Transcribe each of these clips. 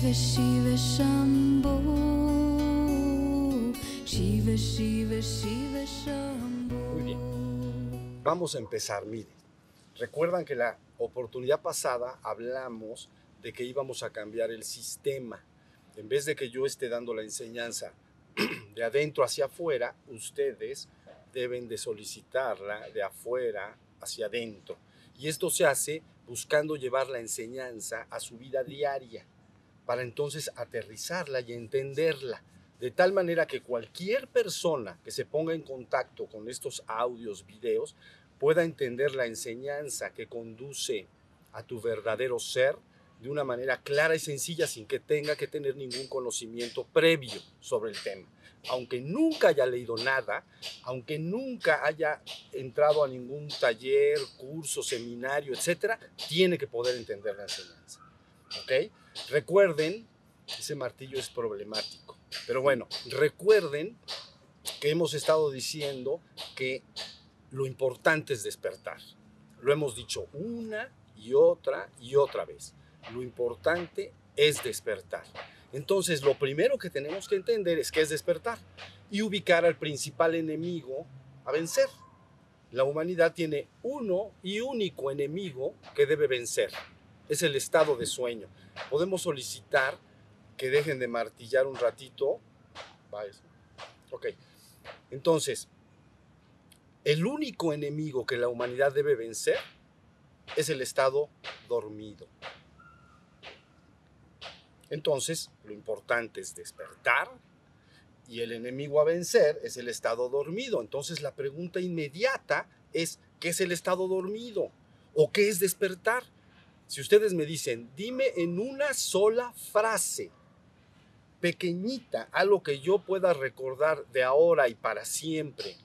Shiva Shiva Shiva Shiva Shiva Muy bien. Vamos a empezar, mire. Recuerdan que la oportunidad pasada hablamos de que íbamos a cambiar el sistema. En vez de que yo esté dando la enseñanza de adentro hacia afuera, ustedes deben de solicitarla de afuera hacia adentro. Y esto se hace buscando llevar la enseñanza a su vida diaria, para entonces aterrizarla y entenderla, de tal manera que cualquier persona que se ponga en contacto con estos audios, videos, pueda entender la enseñanza que conduce a tu verdadero ser de una manera clara y sencilla sin que tenga que tener ningún conocimiento previo sobre el tema. Aunque nunca haya leído nada, aunque nunca haya entrado a ningún taller, curso, seminario, etcétera, tiene que poder entender la enseñanza. ¿Ok? Recuerden, ese martillo es problemático, pero bueno, recuerden que hemos estado diciendo que lo importante es despertar. Lo hemos dicho una y otra y otra vez. Lo importante es despertar. Entonces, lo primero que tenemos que entender es que es despertar y ubicar al principal enemigo a vencer. La humanidad tiene uno y único enemigo que debe vencer. Es el estado de sueño. Podemos solicitar que dejen de martillar un ratito. Ok. Entonces, el único enemigo que la humanidad debe vencer es el estado dormido. Entonces, lo importante es despertar y el enemigo a vencer es el estado dormido. Entonces, la pregunta inmediata es, ¿qué es el estado dormido? ¿O qué es despertar? Si ustedes me dicen, dime en una sola frase, pequeñita, algo que yo pueda recordar de ahora y para siempre,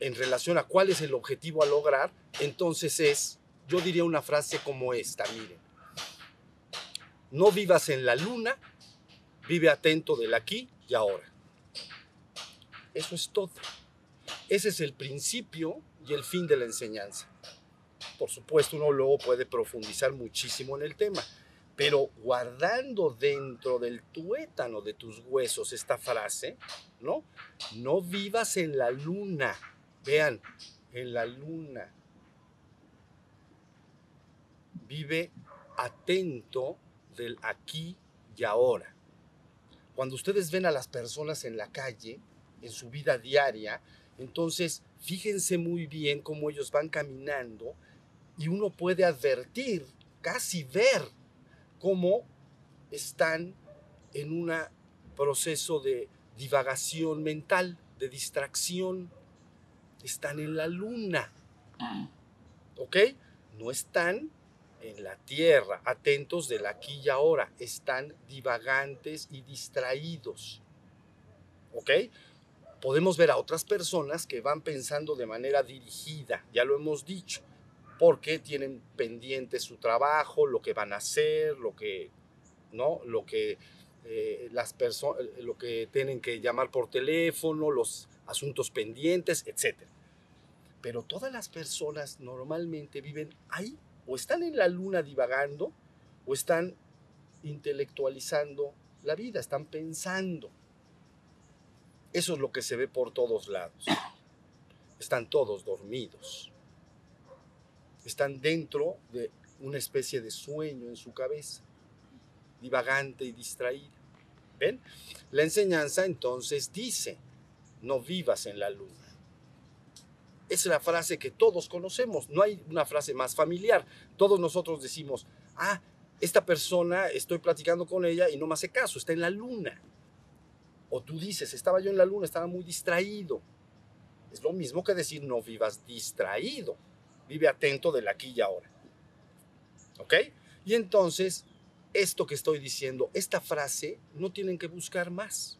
en relación a cuál es el objetivo a lograr, entonces es, yo diría una frase como esta, miren. No vivas en la luna, vive atento del aquí y ahora. Eso es todo. Ese es el principio y el fin de la enseñanza. Por supuesto, uno luego puede profundizar muchísimo en el tema, pero guardando dentro del tuétano de tus huesos esta frase, ¿no? No vivas en la luna. Vean, en la luna. Vive atento del aquí y ahora. Cuando ustedes ven a las personas en la calle, en su vida diaria, entonces fíjense muy bien cómo ellos van caminando y uno puede advertir, casi ver, cómo están en un proceso de divagación mental, de distracción. Están en la luna. ¿Ok? No están en la tierra, atentos del aquí y ahora, están divagantes y distraídos. ¿Ok? Podemos ver a otras personas que van pensando de manera dirigida, ya lo hemos dicho, porque tienen pendiente su trabajo, lo que van a hacer, lo que, ¿no? Lo que eh, las personas, lo que tienen que llamar por teléfono, los asuntos pendientes, etc. Pero todas las personas normalmente viven ahí o están en la luna divagando o están intelectualizando la vida, están pensando. Eso es lo que se ve por todos lados. Están todos dormidos. Están dentro de una especie de sueño en su cabeza, divagante y distraída. ¿Ven? La enseñanza entonces dice, no vivas en la luna es la frase que todos conocemos, no hay una frase más familiar. Todos nosotros decimos, ah, esta persona, estoy platicando con ella y no me hace caso, está en la luna. O tú dices, estaba yo en la luna, estaba muy distraído. Es lo mismo que decir, no vivas distraído, vive atento del aquí y ahora. ¿Ok? Y entonces, esto que estoy diciendo, esta frase, no tienen que buscar más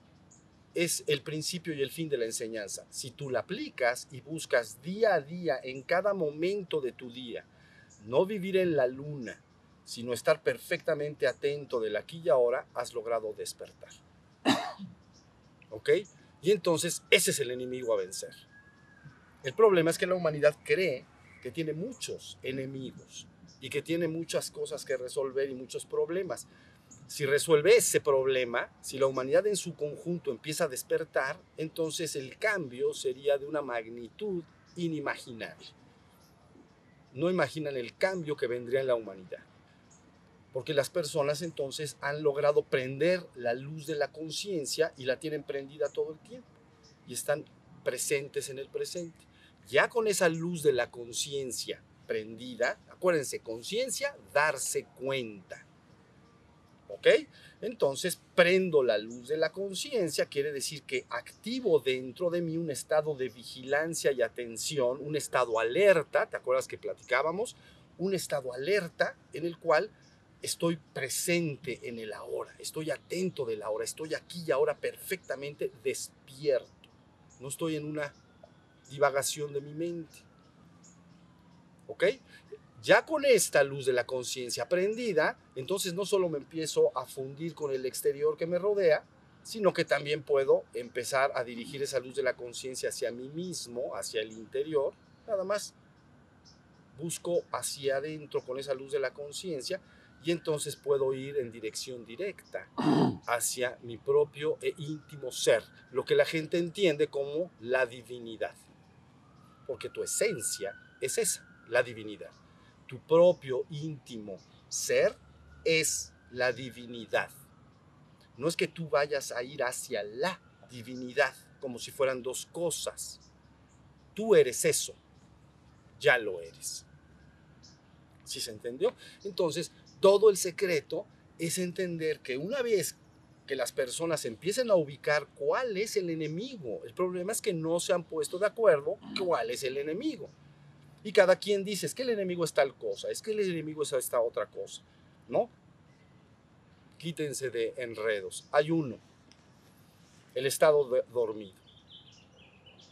es el principio y el fin de la enseñanza. Si tú la aplicas y buscas día a día, en cada momento de tu día, no vivir en la luna, sino estar perfectamente atento del aquí y ahora, has logrado despertar. ¿Ok? Y entonces ese es el enemigo a vencer. El problema es que la humanidad cree que tiene muchos enemigos y que tiene muchas cosas que resolver y muchos problemas. si resuelve ese problema, si la humanidad en su conjunto empieza a despertar, entonces el cambio sería de una magnitud inimaginable. No imaginan el cambio que vendría en la humanidad. Porque las personas entonces han logrado prender la luz de la conciencia y la tienen prendida todo el tiempo. Y están presentes en el presente. Ya con esa luz de la conciencia prendida, acuérdense, conciencia, darse cuenta. ¿Ok? Entonces prendo la luz de la conciencia, quiere decir que activo dentro de mí un estado de vigilancia y atención, un estado alerta, ¿te acuerdas que platicábamos? Un estado alerta en el cual estoy presente en el ahora, estoy atento del ahora, estoy aquí y ahora perfectamente despierto. No estoy en una divagación de mi mente. ¿Ok? Ya con esta luz de la conciencia prendida, entonces no solo me empiezo a fundir con el exterior que me rodea, sino que también puedo empezar a dirigir esa luz de la conciencia hacia mí mismo, hacia el interior, nada más. Busco hacia adentro con esa luz de la conciencia y entonces puedo ir en dirección directa hacia mi propio e íntimo ser, lo que la gente entiende como la divinidad, porque tu esencia es esa, la divinidad tu propio íntimo ser es la divinidad. No es que tú vayas a ir hacia la divinidad como si fueran dos cosas. Tú eres eso. Ya lo eres. ¿Sí se entendió? Entonces, todo el secreto es entender que una vez que las personas empiecen a ubicar cuál es el enemigo, el problema es que no se han puesto de acuerdo cuál es el enemigo. Y cada quien dice, es que el enemigo es tal cosa, es que el enemigo es esta otra cosa, ¿no? Quítense de enredos. Hay uno, el estado dormido.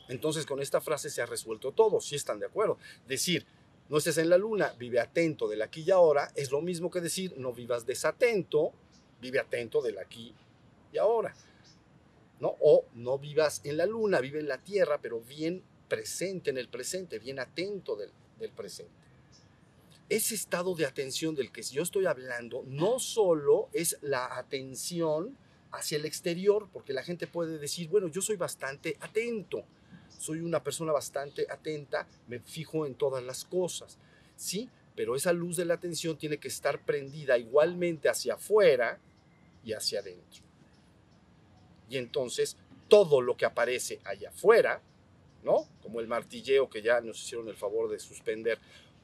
Entonces con esta frase se ha resuelto todo, si están de acuerdo. Decir, no estés en la luna, vive atento del aquí y ahora, es lo mismo que decir, no vivas desatento, vive atento del aquí y ahora. ¿no? O no vivas en la luna, vive en la tierra, pero bien presente en el presente, bien atento del, presente. Ese estado de atención del que yo estoy hablando no solo es la atención hacia el exterior, porque la gente puede decir, bueno, yo soy bastante atento, soy una persona bastante atenta, me fijo en todas las cosas, ¿sí? Pero esa luz de la atención tiene que estar prendida igualmente hacia afuera y hacia adentro. Y entonces todo lo que aparece allá afuera ¿no? Como el martilleo que ya nos hicieron el favor de suspender,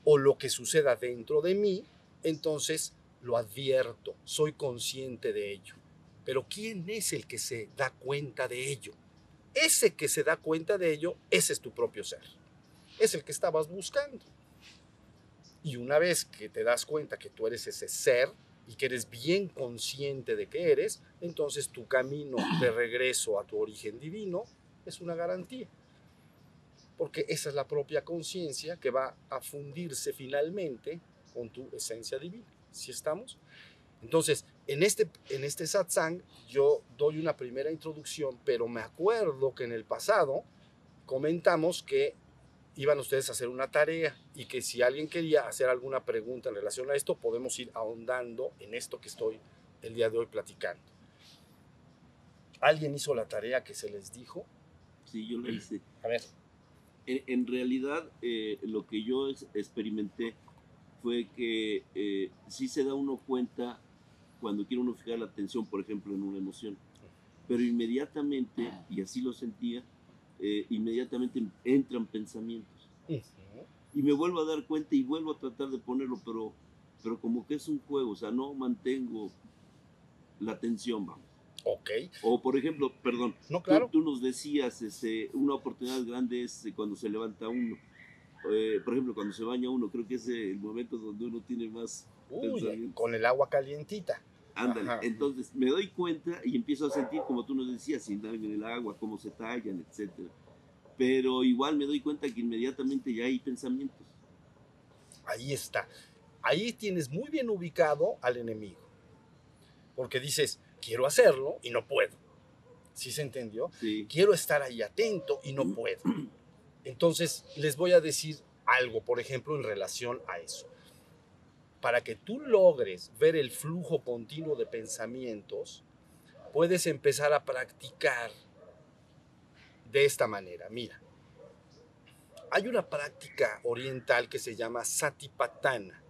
o lo que suceda dentro de mí, entonces lo advierto, soy consciente de ello. Pero ¿quién es el que se da cuenta de ello? Ese que se da cuenta de ello, ese es tu propio ser. Es el que estabas buscando. Y una vez que te das cuenta que tú eres ese ser y que eres bien consciente de que eres, entonces tu camino de regreso a tu origen divino es una garantía porque esa es la propia conciencia que va a fundirse finalmente con tu esencia divina. ¿Sí estamos? Entonces, en este, en este satsang yo doy una primera introducción, pero me acuerdo que en el pasado comentamos que iban ustedes a hacer una tarea y que si alguien quería hacer alguna pregunta en relación a esto, podemos ir ahondando en esto que estoy el día de hoy platicando. ¿Alguien hizo la tarea que se les dijo? Sí, yo lo hice. A ver en, realidad eh, lo que yo experimenté fue que eh, sí se da uno cuenta cuando quiere uno fijar la atención, por ejemplo, en una emoción, pero inmediatamente, y así lo sentía, eh, inmediatamente entran pensamientos. Y me vuelvo a dar cuenta y vuelvo a tratar de ponerlo, pero, pero como que es un juego, o sea, no mantengo la atención, vamos. Ok. O por ejemplo, perdón, no, claro. tú, nos decías, este, una oportunidad grande es cuando se levanta uno. Eh, por ejemplo, cuando se baña uno, creo que es el momento donde uno tiene más... con el agua calientita. Ándale, entonces me doy cuenta y empiezo a sentir, como tú nos decías, sin en el agua, cómo se tallan, etc. Pero igual me doy cuenta que inmediatamente ya hay pensamientos. Ahí está. Ahí tienes muy bien ubicado al enemigo. Porque dices, quiero hacerlo y no puedo. ¿Sí se entendió? Quiero estar ahí atento y no puedo. Entonces, les voy a decir algo, por ejemplo, en relación a eso. Para que tú logres ver el flujo continuo de pensamientos, puedes empezar a practicar de esta manera. Mira, hay una práctica oriental que se llama satipatthana.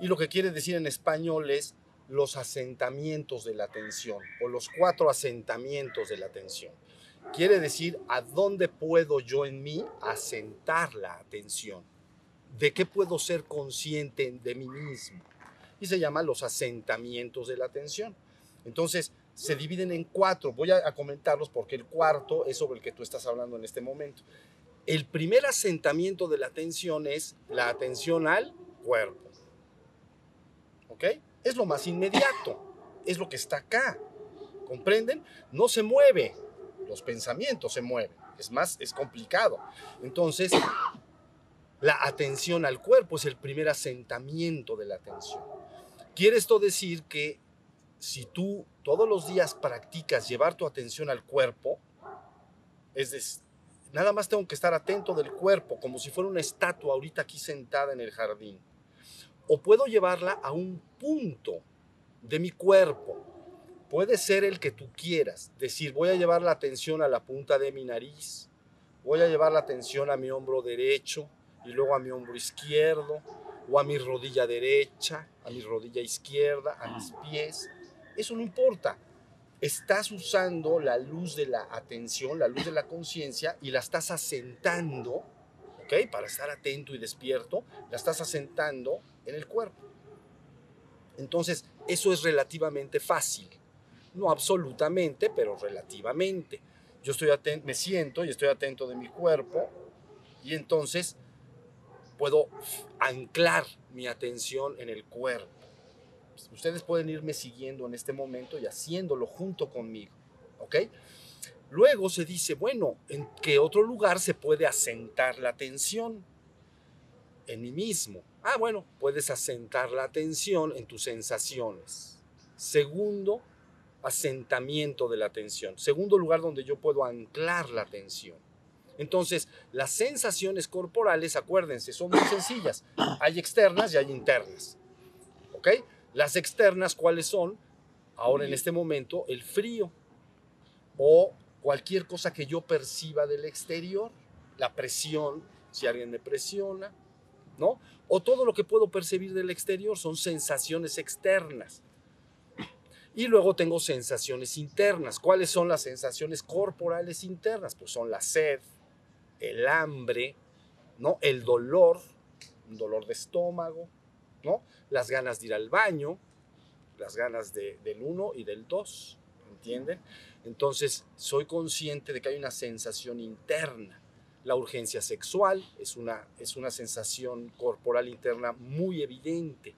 Y lo que quiere decir en español es los asentamientos de la atención o los cuatro asentamientos de la atención. Quiere decir a dónde puedo yo en mí asentar la atención. De qué puedo ser consciente de mí mismo. Y se llama los asentamientos de la atención. Entonces, se dividen en cuatro. Voy a, comentarlos porque el cuarto es sobre el que tú estás hablando en este momento. El primer asentamiento de la atención es la atención al cuerpo. ¿Ok? Es lo más inmediato. Es lo que está acá. ¿Comprenden? No se mueve. Los pensamientos se mueven. Es más, es complicado. Entonces, la atención al cuerpo es el primer asentamiento de la atención. Quiere esto decir que si tú todos los días practicas llevar tu atención al cuerpo, es decir, nada más tengo que estar atento del cuerpo, como si fuera una estatua ahorita aquí sentada en el jardín. O puedo llevarla a un punto de mi cuerpo. Puede ser el que tú quieras. Decir, voy a llevar la atención a la punta de mi nariz, voy a llevar la atención a mi hombro derecho y luego a mi hombro izquierdo, o a mi rodilla derecha, a mi rodilla izquierda, a mis pies eso no importa. Estás usando la luz de la atención, la luz de la conciencia y la estás asentando, ¿ok? Para estar atento y despierto, la estás asentando en el cuerpo. Entonces, eso es relativamente fácil. No absolutamente, pero relativamente. Yo estoy atento, me siento y estoy atento de mi cuerpo y entonces puedo anclar mi atención en el cuerpo. Ustedes pueden irme siguiendo en este momento y haciéndolo junto conmigo. ¿Ok? Luego se dice, bueno, ¿en qué otro lugar se puede asentar la atención? En mí mismo. Ah, bueno, puedes asentar la atención en tus sensaciones. Segundo, asentamiento de la atención. Segundo lugar donde yo puedo anclar la atención. Entonces, las sensaciones corporales, acuérdense, son muy sencillas. Hay externas y hay internas. ¿Ok? Las externas, ¿cuáles son? Ahora en este momento, el frío o cualquier cosa que yo perciba del exterior, la presión, si alguien me presiona, ¿no? O todo lo que puedo percibir del exterior son sensaciones externas. Y luego tengo sensaciones internas. ¿Cuáles son las sensaciones corporales internas? Pues son la sed, el hambre, ¿no? El dolor, un dolor de estómago, ¿no? Las ganas de ir al baño, las ganas del uno y del dos, ¿entienden? Entonces, soy consciente de que hay una sensación interna. La urgencia sexual es una, es una sensación corporal interna muy evidente.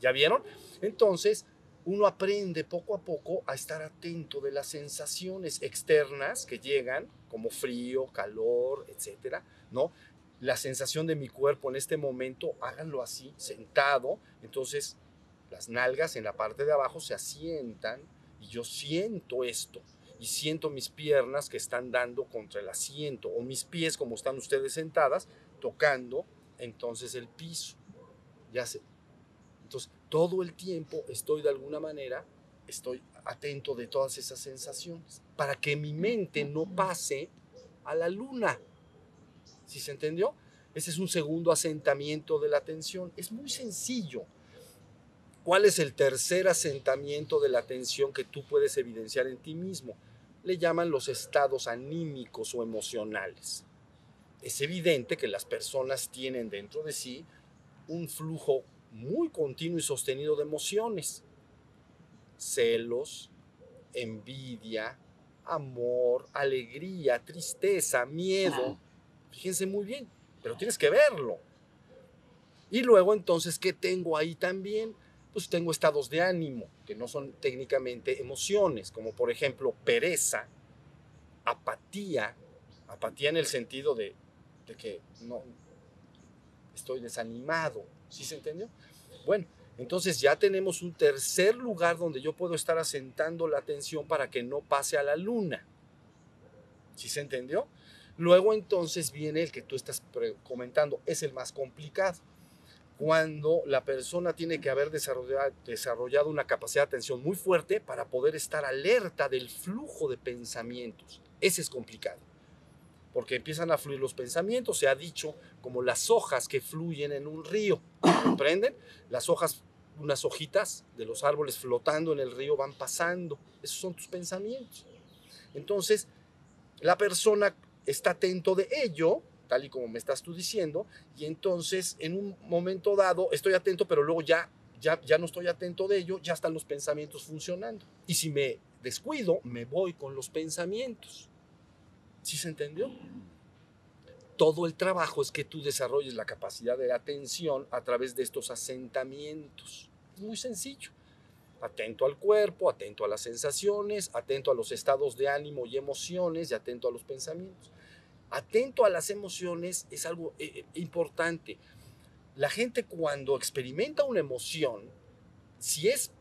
¿Ya vieron? Entonces, uno aprende poco a poco a estar atento de las sensaciones externas que llegan, como frío, calor, etcétera, ¿no? la sensación de mi cuerpo en este momento, háganlo así, sentado. Entonces, las nalgas en la parte de abajo se asientan y yo siento esto. Y siento mis piernas que están dando contra el asiento o mis pies como están ustedes sentadas tocando entonces el piso. Ya sé. Entonces, todo el tiempo estoy de alguna manera, estoy atento de todas esas sensaciones para que mi mente no pase a la luna ¿Sí se entendió? Ese es un segundo asentamiento de la atención. Es muy sencillo. ¿Cuál es el tercer asentamiento de la atención que tú puedes evidenciar en ti mismo? Le llaman los estados anímicos o emocionales. Es evidente que las personas tienen dentro de sí un flujo muy continuo y sostenido de emociones. Celos, envidia, amor, alegría, tristeza, miedo Fíjense muy bien, pero tienes que verlo. Y luego entonces, ¿qué tengo ahí también? Pues tengo estados de ánimo, que no son técnicamente emociones, como por ejemplo pereza, apatía, apatía en el sentido de, de que no estoy desanimado, ¿sí se entendió? Bueno, entonces ya tenemos un tercer lugar donde yo puedo estar asentando la atención para que no pase a la luna. ¿Sí se entendió? Luego entonces viene el que tú estás comentando, es el más complicado. cuando la persona tiene que haber desarrollado, una capacidad de atención muy fuerte para poder estar alerta del flujo de pensamientos. Ese es complicado, porque empiezan a fluir los pensamientos, se ha dicho, como las hojas que fluyen en un río, ¿comprenden? Las hojas, unas hojitas de los árboles flotando en el río van pasando, esos son tus pensamientos. Entonces, la persona está atento de ello, tal y como me estás tú diciendo, y entonces en un momento dado estoy atento, pero luego ya, ya, ya no estoy atento de ello, ya están los pensamientos funcionando. Y si me descuido, me voy con los pensamientos. ¿Sí se entendió? Todo el trabajo es que tú desarrolles la capacidad de atención a través de estos asentamientos. Es muy sencillo. Atento al cuerpo, atento a las sensaciones, atento a los estados de ánimo y emociones y atento a los pensamientos atento a las emociones es algo eh, eh, importante. La gente cuando experimenta una emoción, si es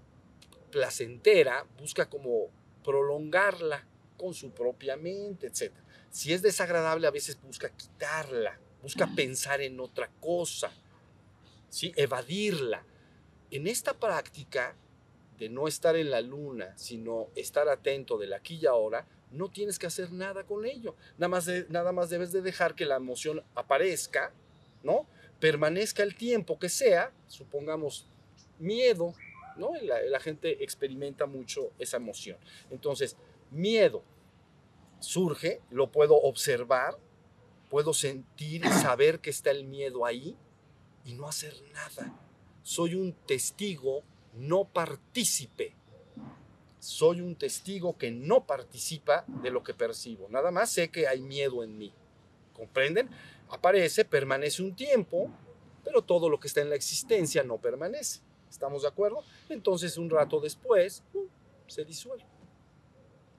placentera, busca como prolongarla con su propia mente, etc. Si es desagradable, a veces busca quitarla, busca pensar en otra cosa, ¿sí? evadirla. En esta práctica de no estar en la luna, sino estar atento del aquí y ahora, no tienes que hacer nada con ello. Nada más, nada más debes de dejar que la emoción aparezca, ¿no? Permanezca el tiempo que sea, supongamos miedo, ¿no? La, la gente experimenta mucho esa emoción. Entonces, miedo surge, lo puedo observar, puedo sentir y saber que está el miedo ahí y no hacer nada. Soy un testigo no partícipe soy un testigo que no participa de lo que percibo. Nada más sé que hay miedo en mí. ¿Comprenden? Aparece, permanece un tiempo, pero todo lo que está en la existencia no permanece. ¿Estamos de acuerdo? Entonces un rato después uh, se disuelve.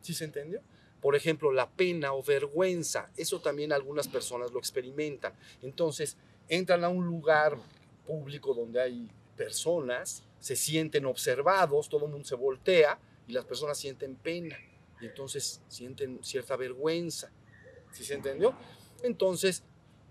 ¿Sí se entendió? Por ejemplo, la pena o vergüenza, eso también algunas personas lo experimentan. Entonces entran a un lugar público donde hay personas, se sienten observados, todo el mundo se voltea y las personas sienten pena y entonces sienten cierta vergüenza. ¿Sí se entendió? Entonces,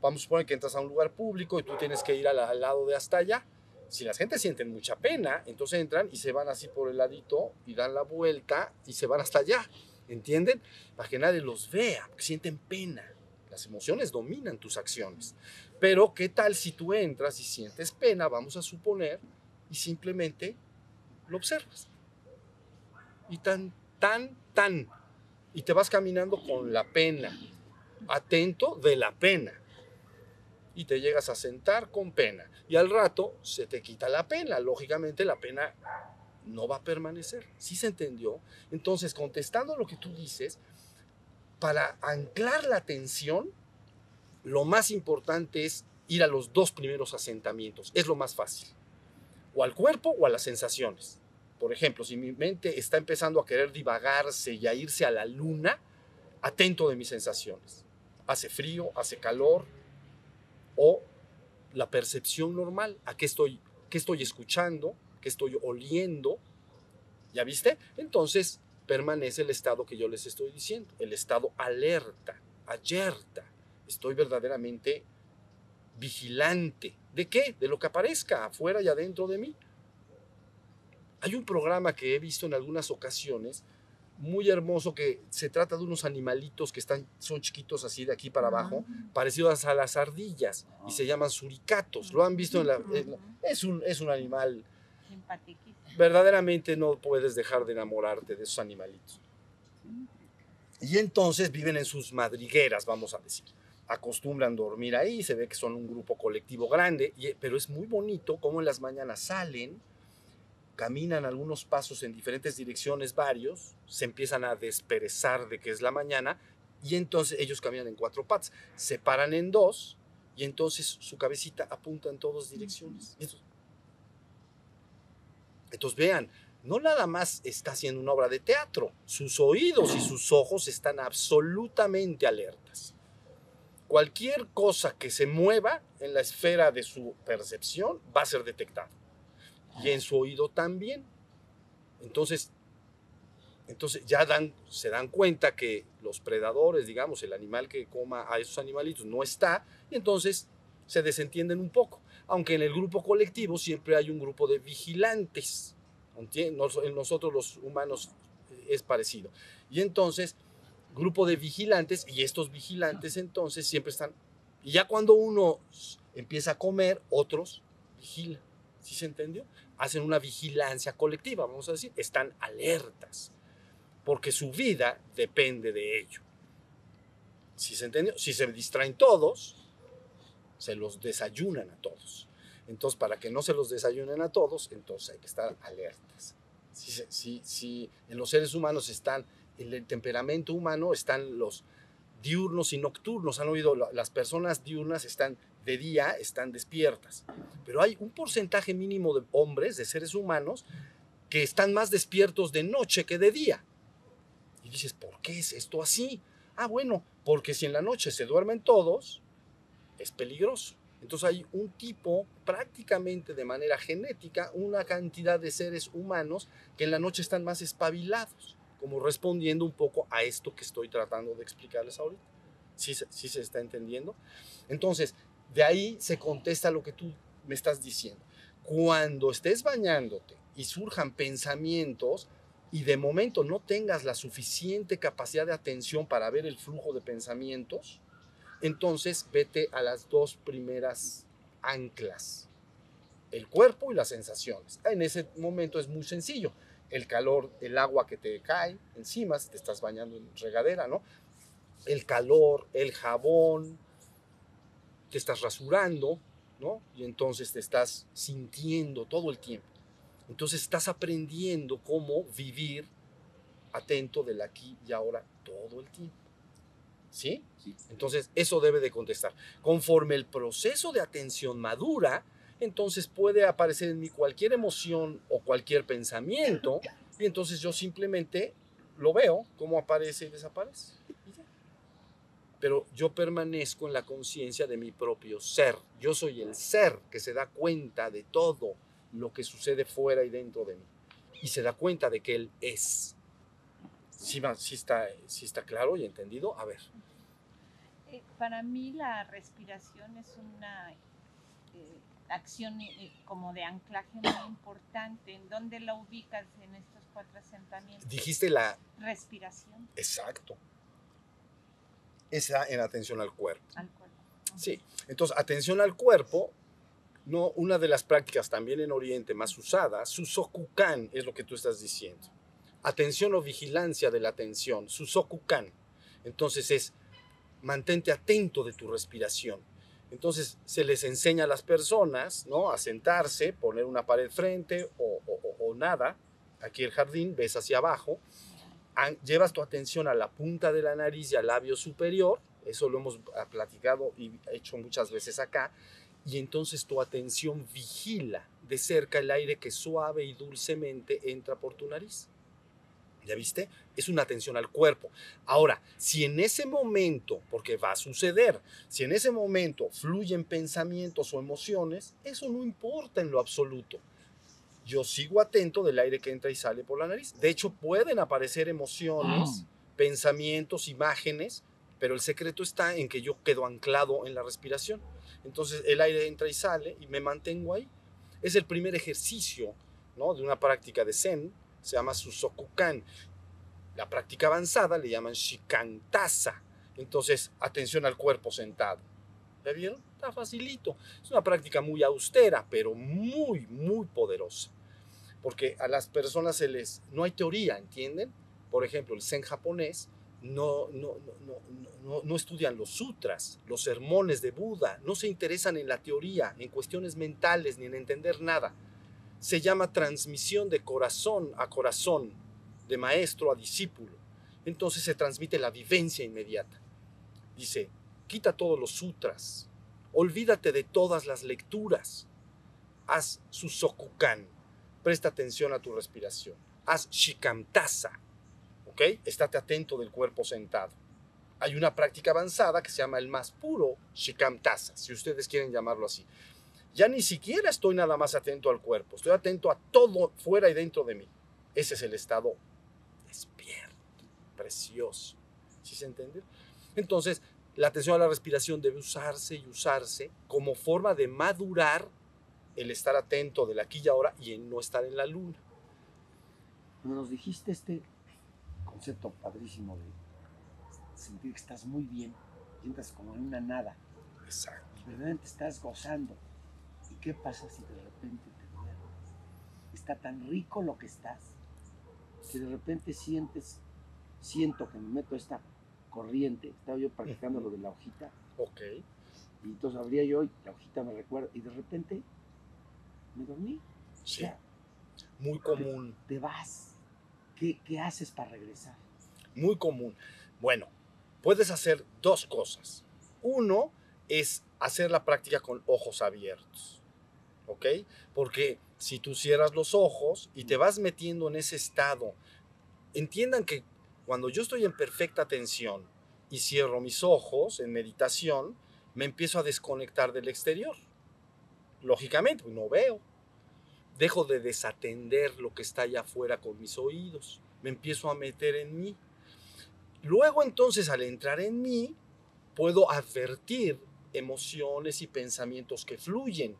vamos a suponer que entras a un lugar público y tú tienes que ir al, lado de hasta allá. Si la gente siente mucha pena, entonces entran y se van así por el ladito y dan la vuelta y se van hasta allá. ¿Entienden? Para que nadie los vea, porque sienten pena. Las emociones dominan tus acciones. Pero, ¿qué tal si tú entras y sientes pena, vamos a suponer, y simplemente lo observas? y tan, tan, tan. Y te vas caminando con la pena, atento de la pena. Y te llegas a sentar con pena. Y al rato se te quita la pena. Lógicamente la pena no va a permanecer. ¿Sí se entendió? Entonces, contestando lo que tú dices, para anclar la atención, lo más importante es ir a los dos primeros asentamientos. Es lo más fácil. O al cuerpo o a las sensaciones. Por ejemplo, si mi mente está empezando a querer divagarse y a irse a la luna, atento de mis sensaciones. Hace frío, hace calor, o la percepción normal, a qué estoy, qué estoy escuchando, qué estoy oliendo, ¿ya viste? Entonces permanece el estado que yo les estoy diciendo, el estado alerta, alerta. Estoy verdaderamente vigilante. ¿De qué? De lo que aparezca afuera y adentro de mí. Hay un programa que he visto en algunas ocasiones, muy hermoso, que se trata de unos animalitos que están, son chiquitos así de aquí para abajo, parecidos a las ardillas, y se llaman suricatos. ¿Lo han visto en la...? es, un, es un animal... Verdaderamente no puedes dejar de enamorarte de esos animalitos. Y entonces viven en sus madrigueras, vamos a decir. Acostumbran dormir ahí, se ve que son un grupo colectivo grande, pero es muy bonito cómo en las mañanas salen, caminan algunos pasos en diferentes direcciones, varios, se empiezan a desperezar de que es la mañana y entonces ellos caminan en cuatro patas, se paran en dos y entonces su cabecita apunta en todas direcciones. Entonces vean, no nada más está haciendo una obra de teatro, sus oídos y sus ojos están absolutamente alertas. Cualquier cosa que se mueva en la esfera de su percepción va a ser detectada y en su oído también. Entonces, entonces ya se dan cuenta que los predadores, digamos, el animal que coma a esos animalitos no está, y entonces se desentienden un poco. Aunque en el grupo colectivo siempre hay un grupo de vigilantes. En nosotros los humanos eh, es parecido. Y entonces, grupo de vigilantes, y estos vigilantes entonces siempre están, y ya cuando uno empieza a comer, otros vigilan. ¿Sí se entendió? Hacen una vigilancia colectiva, vamos a decir, están alertas, porque su vida depende de ello. ¿Sí se entendió? Si se distraen todos, se los desayunan a todos. Entonces, para que no se los desayunen a todos, entonces hay que estar alertas. Si, si- si en los seres humanos están, en el temperamento humano están los diurnos y nocturnos. Han oído, La- las personas diurnas están de día, están despiertas. Pero hay un porcentaje mínimo de hombres, de seres humanos, que están más despiertos de noche que de día. Y dices, ¿por qué es esto así? Ah, bueno, porque si en la noche se duermen todos, es peligroso. Entonces hay un tipo, prácticamente de manera genética, una cantidad de seres humanos que en la noche están más espabilados, como respondiendo un poco a esto que estoy tratando de explicarles ahorita. ¿Sí, sí se está entendiendo? Entonces, de ahí se contesta lo que tú me estás diciendo. Cuando estés bañándote y surjan pensamientos y de momento no tengas la suficiente capacidad de atención para ver el flujo de pensamientos, entonces vete a las dos primeras anclas, el cuerpo y las sensaciones. En ese momento es muy sencillo. El calor, el agua que te cae encima, si te estás bañando en regadera, ¿no? El calor, el jabón, te estás rasurando, ¿no? Y entonces te estás sintiendo todo el tiempo. Entonces estás aprendiendo cómo vivir atento del aquí y ahora todo el tiempo. ¿Sí? Sí. Entonces, eso debe de contestar. Conforme el proceso de atención madura, entonces puede aparecer en mí cualquier emoción o cualquier pensamiento, y entonces yo simplemente lo veo, cómo aparece y desaparece. y ya. Pero yo permanezco en la conciencia de mi propio ser. Yo soy el ser que se da cuenta de todo lo que sucede fuera y dentro de mí. Y se da cuenta de que él es. ¿Sí, está, sí está claro y entendido? A ver. Eh, Para mí la respiración es una eh, acción eh, como de anclaje muy importante. ¿En dónde la ubicas en estos cuatro asentamientos? Dijiste la Respiración exacto. Esa en atención al cuerpo. al cuerpo. Sí. Entonces, atención al cuerpo, no, una de las prácticas también en Oriente más usadas, Susokukan es lo que tú estás diciendo. Atención o vigilancia de la atención, Susokukan. Entonces es mantente atento de tu respiración. Entonces se les enseña a las personas, ¿no? A sentarse, poner una pared frente o, o- nada. Aquí el jardín, ves hacia abajo. An- Llevas tu atención a la punta de la nariz y al labio superior. Eso lo hemos ah, platicado y hecho muchas veces acá. Y entonces tu atención vigila de cerca el aire que suave y dulcemente entra por tu nariz. ¿Ya viste? Es una atención al cuerpo. Ahora, si en ese momento, porque va a suceder, si en ese momento fluyen pensamientos o emociones, eso no importa en lo absoluto. Yo sigo atento del aire que entra y sale por la nariz. De hecho, pueden aparecer emociones, pensamientos, imágenes, pero el secreto está en que yo quedo anclado en la respiración. Entonces el aire entra y sale y me mantengo ahí. Es el primer ejercicio ¿no? de una práctica de Zen, se llama Susokukan. La práctica avanzada le llaman Shikantasa. Entonces, atención al cuerpo sentado. ¿Ya vieron? Está facilito. Es una práctica muy austera, pero muy, muy poderosa. Porque a las personas se les... No hay teoría, ¿entienden? Por ejemplo, el Zen japonés no, no, no, no estudian los sutras, los sermones de Buda, no se interesan en la teoría, en cuestiones mentales, ni en entender nada. Se llama transmisión de corazón a corazón, de maestro a discípulo. Entonces se transmite la vivencia inmediata. Dice, quita todos los sutras, olvídate de todas las lecturas, haz susokukan, presta atención a tu respiración, haz shikamtasa, ¿ok? Estate atento del cuerpo sentado. Hay una práctica avanzada que se llama el más puro shikamtasa, si ustedes quieren llamarlo así. Ya ni siquiera estoy nada más atento al cuerpo, estoy atento a todo fuera y dentro de mí. Ese es el estado despierto, precioso. ¿Sí se entiende? Entonces, la atención a la respiración debe usarse y usarse como forma de madurar el estar atento del aquí y ahora y en no estar en la luna. Nos dijiste este concepto padrísimo de sentir que estás muy bien, sientas como en una nada, Exacto. y verdaderamente estás gozando. ¿Y qué pasa si de repente te duermes? Está tan rico lo que estás, que de repente sientes, siento que me meto esta corriente, estaba yo practicando lo de la hojita, Ok. y entonces abría yo y la hojita me recuerda, y de repente me dormí. Sí. Muy común. te vas. ¿Qué, qué haces para regresar? muy común. Bueno, puedes hacer dos cosas. Uno es hacer la práctica con ojos abiertos, ¿ok? Porque si tú cierras los ojos y te vas metiendo en ese estado, entiendan que cuando yo estoy en perfecta atención y cierro mis ojos en meditación, me empiezo a desconectar del exterior. Lógicamente, pues, no veo. Dejo de desatender lo que está allá afuera con mis oídos. Me empiezo a meter en mí. Luego entonces al entrar en mí, puedo advertir emociones y pensamientos que fluyen.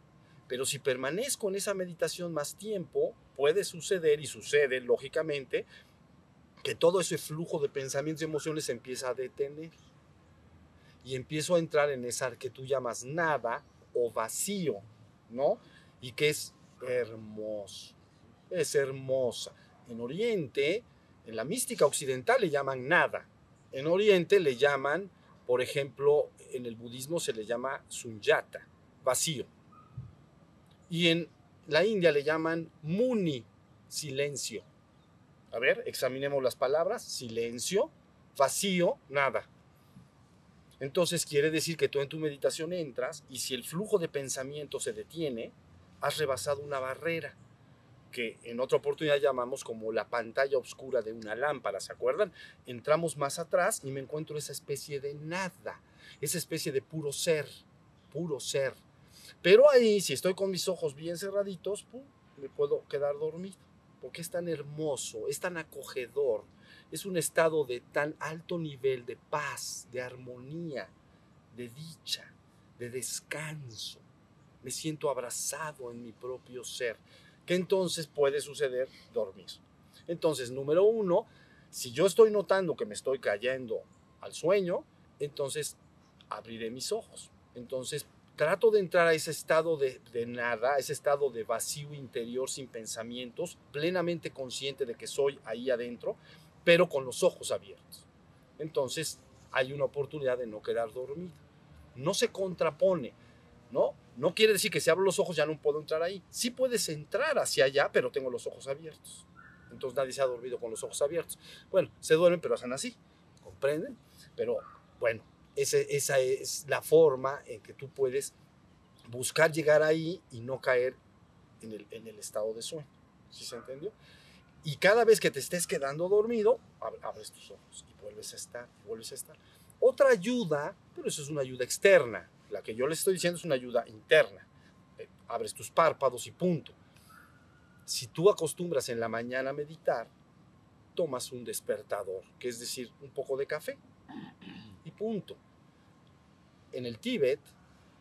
Pero si permanezco en esa meditación más tiempo, puede suceder y sucede lógicamente que todo ese flujo de pensamientos y emociones se empieza a detener. Y empiezo a entrar en esa que tú llamas nada o vacío, ¿no? Y que es hermoso. Es hermosa. En Oriente, en la mística occidental le llaman nada. En Oriente le llaman, por ejemplo, en el budismo se le llama sunyata, vacío. Y en la India le llaman muni, silencio. A ver, examinemos las palabras. Silencio, vacío, nada. Entonces quiere decir que tú en tu meditación entras y si el flujo de pensamiento se detiene, has rebasado una barrera que en otra oportunidad llamamos como la pantalla oscura de una lámpara, ¿se acuerdan? Entramos más atrás y me encuentro esa especie de nada, esa especie de puro ser, puro ser. Pero ahí, si estoy con mis ojos bien cerraditos, pum, me puedo quedar dormido, porque es tan hermoso, es tan acogedor, es un estado de tan alto nivel de paz, de armonía, de dicha, de descanso. Me siento abrazado en mi propio ser que entonces puede suceder dormir. Entonces, número uno, si yo estoy notando que me estoy cayendo al sueño, entonces abriré mis ojos. Entonces, trato de entrar a ese estado de, nada, ese estado de vacío interior sin pensamientos, plenamente consciente de que soy ahí adentro, pero con los ojos abiertos. Entonces, hay una oportunidad de no quedar dormido. No se contrapone, ¿no? No quiere decir que si abro los ojos ya no puedo entrar ahí. Sí puedes entrar hacia allá, pero tengo los ojos abiertos. Entonces nadie se ha dormido con los ojos abiertos. Bueno, se duermen, pero hacen así. ¿Comprenden? Pero bueno, esa es la forma en que tú puedes buscar llegar ahí y no caer en el, estado de sueño. ¿Sí se entendió? Y cada vez que te estés quedando dormido, abres tus ojos y vuelves a estar, vuelves a estar. Otra ayuda, pero eso es una ayuda externa, la que yo les estoy diciendo es una ayuda interna. Eh, abres tus párpados y punto. Si tú acostumbras en la mañana a meditar, tomas un despertador, que es decir, un poco de café punto. En el Tíbet,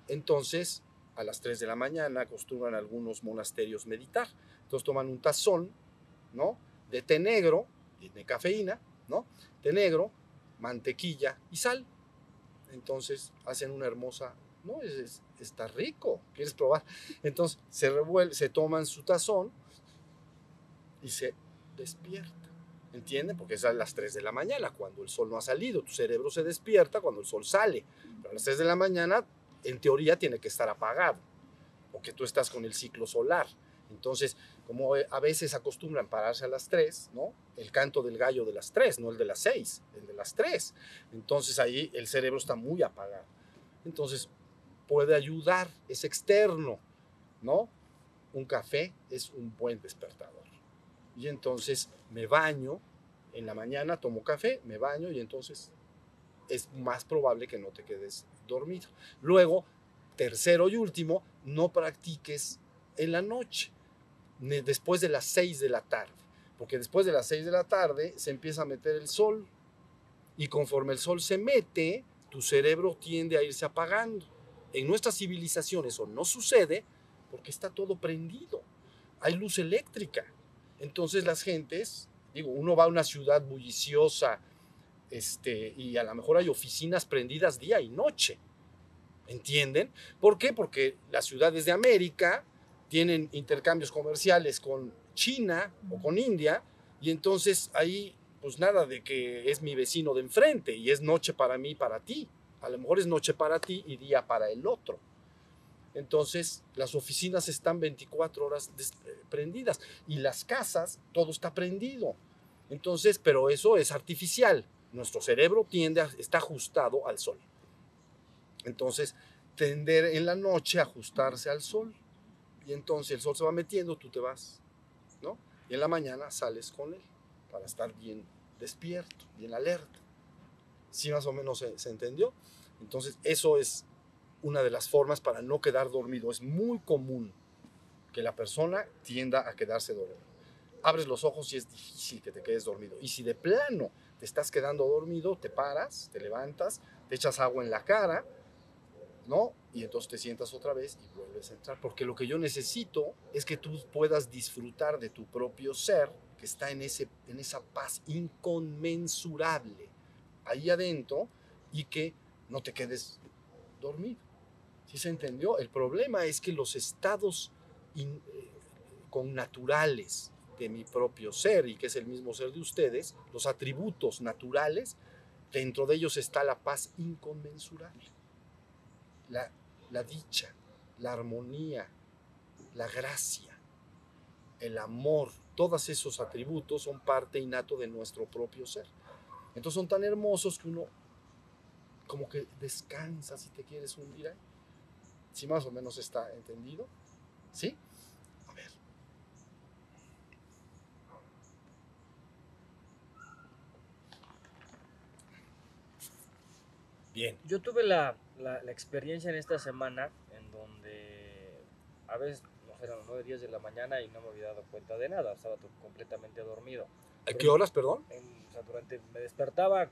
entonces, a las 3 de la mañana acostumbran algunos monasterios meditar. Entonces toman un tazón, ¿no? De té negro, de cafeína, ¿no? Té negro, mantequilla y sal entonces hacen una hermosa, no, es, es, está rico, ¿quieres probar? Entonces se revuelve, se toman su tazón y se despierta. ¿Entienden? Porque es a las 3 de la mañana, cuando el sol no ha salido. Tu cerebro se despierta cuando el sol sale. Pero a las 3 de la mañana, en teoría, tiene que estar apagado. Porque tú estás con el ciclo solar. Entonces, como a veces acostumbran pararse a las 3, ¿no? El canto del gallo de las 3, no el de las 6, el de las 3. Entonces ahí el cerebro está muy apagado. Entonces puede ayudar, es externo, ¿no? Un café es un buen despertador. Y entonces me baño, en la mañana tomo café, me baño y entonces es más probable que no te quedes dormido. Luego, tercero y último, no practiques en la noche después de las 6 de la tarde, porque después de las 6 de la tarde se empieza a meter el sol y conforme el sol se mete, tu cerebro tiende a irse apagando. En nuestra civilización eso no sucede porque está todo prendido. Hay luz eléctrica. Entonces las gentes, digo, uno va a una ciudad bulliciosa, este, y a lo mejor hay oficinas prendidas día y noche. ¿Entienden? ¿Por qué? Porque las ciudades de América tienen intercambios comerciales con China o con India, y entonces ahí, pues nada de que es mi vecino de enfrente y es noche para mí y para ti. A lo mejor es noche para ti y día para el otro. Entonces, las oficinas están 24 horas prendidas y las casas, todo está prendido. Entonces, pero eso es artificial. Nuestro cerebro tiende está ajustado al sol. Entonces, tender en la noche a ajustarse al sol. Y entonces el sol se va metiendo, tú te vas, ¿no? Y en la mañana sales con él para estar bien despierto, bien alerta. ¿Sí más o menos se entendió? Entonces, eso es una de las formas para no quedar dormido. Es muy común que la persona tienda a quedarse dormido. Abres los ojos y es difícil que te quedes dormido. Y si de plano te estás quedando dormido, te paras, te levantas, te echas agua en la cara, ¿no? Y entonces te sientas otra vez y vuelves a entrar. Porque lo que yo necesito es que tú puedas disfrutar de tu propio ser, que está en, ese, en esa paz inconmensurable ahí adentro y que no te quedes dormido. ¿Sí se entendió? El problema es que los estados in- eh, con naturales de mi propio ser y que es el mismo ser de ustedes, los atributos naturales, dentro de ellos está la paz inconmensurable, la, la dicha, la armonía, la gracia, el amor, todos esos atributos son parte innato de nuestro propio ser. Entonces son tan hermosos que uno como que descansa si te quieres hundir ahí. Si más o menos está entendido. ¿Sí? A ver. Bien. Yo tuve la, la- la experiencia en esta semana en donde a veces, no sé, eran las 9, 10 de la mañana y no me había dado cuenta de nada, estaba completamente dormido. ¿A qué horas, perdón? En- o sea, durante, me despertaba